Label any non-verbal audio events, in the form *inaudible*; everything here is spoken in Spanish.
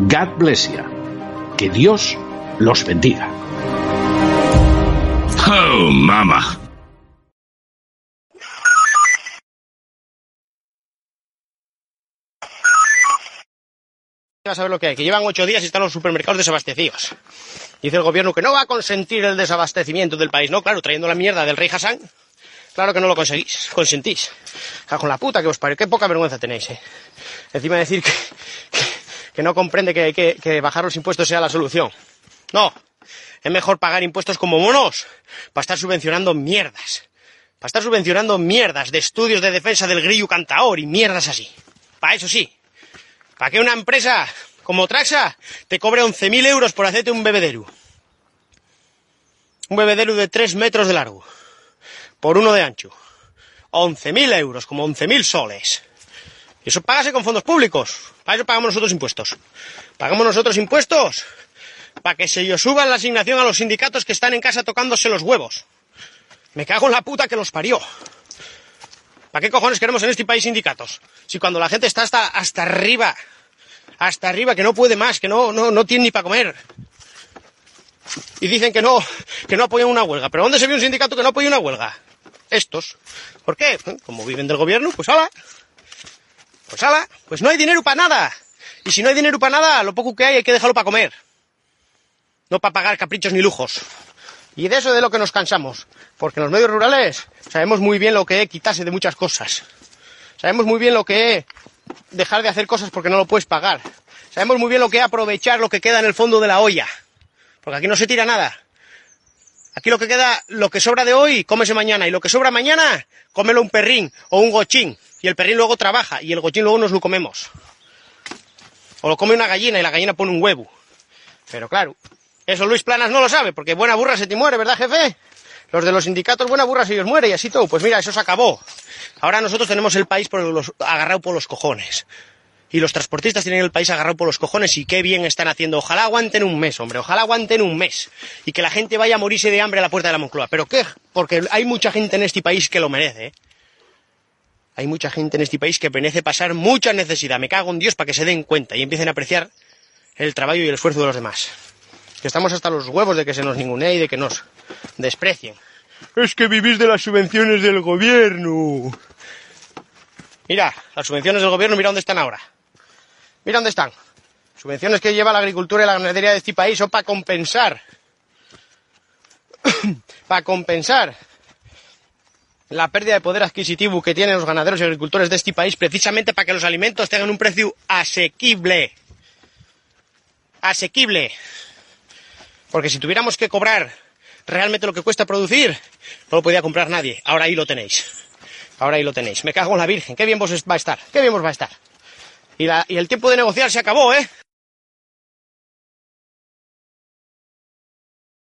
God bless you. Que Dios los bendiga. Oh, mama. a saber lo que hay, que llevan ocho días y están los supermercados desabastecidos. Dice el gobierno que no va a consentir el desabastecimiento del país. No, claro, trayendo la mierda del rey Hassan, claro que no lo conseguís, consentís. Ja, con la puta que os pare, qué poca vergüenza tenéis, eh. Encima de decir que, que, que no comprende que, que, que bajar los impuestos sea la solución. No, es mejor pagar impuestos como monos para estar subvencionando mierdas. Para estar subvencionando mierdas de estudios de defensa del grillo cantaor y mierdas así. Para eso sí. Para que una empresa como Traxa te cobre 11.000 euros por hacerte un bebedero. Un bebedero de 3 metros de largo. Por uno de ancho. 11.000 euros, como 11.000 soles. Eso págase con fondos públicos. Para eso pagamos nosotros impuestos. Pagamos nosotros impuestos para que se yo suban la asignación a los sindicatos que están en casa tocándose los huevos. Me cago en la puta que los parió. ¿Para qué cojones queremos en este país sindicatos? Si cuando la gente está hasta, hasta arriba, hasta arriba, que no puede más, que no, no, no tiene ni para comer. Y dicen que no, que no apoyan una huelga. ¿Pero dónde se ve un sindicato que no apoya una huelga? Estos. ¿Por qué? Como viven del gobierno, pues ala. Pues ala, pues no hay dinero para nada. Y si no hay dinero para nada, lo poco que hay hay que dejarlo para comer. No para pagar caprichos ni lujos. Y de eso es de lo que nos cansamos. Porque en los medios rurales sabemos muy bien lo que es quitarse de muchas cosas. Sabemos muy bien lo que es dejar de hacer cosas porque no lo puedes pagar. Sabemos muy bien lo que es aprovechar lo que queda en el fondo de la olla. Porque aquí no se tira nada. Aquí lo que queda, lo que sobra de hoy, cómese mañana. Y lo que sobra mañana, cómelo un perrín o un gochín. Y el perrín luego trabaja y el gochín luego nos lo comemos. O lo come una gallina y la gallina pone un huevo. Pero claro, eso Luis Planas no lo sabe, porque buena burra se te muere, ¿verdad, jefe? Los de los sindicatos, buena burra se ellos muere y así todo. Pues mira, eso se acabó. Ahora nosotros tenemos el país por los, agarrado por los cojones. Y los transportistas tienen el país agarrado por los cojones y qué bien están haciendo. Ojalá aguanten un mes, hombre, ojalá aguanten un mes. Y que la gente vaya a morirse de hambre a la puerta de la Moncloa. ¿Pero qué? Porque hay mucha gente en este país que lo merece, ¿eh? Hay mucha gente en este país que merece pasar mucha necesidad. Me cago en Dios para que se den cuenta y empiecen a apreciar el trabajo y el esfuerzo de los demás. Que estamos hasta los huevos de que se nos ningunee y de que nos desprecien. Es que vivís de las subvenciones del gobierno. Mira, las subvenciones del gobierno, mira dónde están ahora. Mira dónde están. Subvenciones que lleva la agricultura y la ganadería de este país son para compensar. *coughs* para compensar la pérdida de poder adquisitivo que tienen los ganaderos y agricultores de este país, precisamente para que los alimentos tengan un precio asequible. Asequible. Porque si tuviéramos que cobrar realmente lo que cuesta producir, no lo podía comprar nadie. Ahora ahí lo tenéis. Ahora ahí lo tenéis. Me cago en la Virgen. Qué bien vos va a estar. Qué bien vos va a estar. Y, la, y el tiempo de negociar se acabó, ¿eh?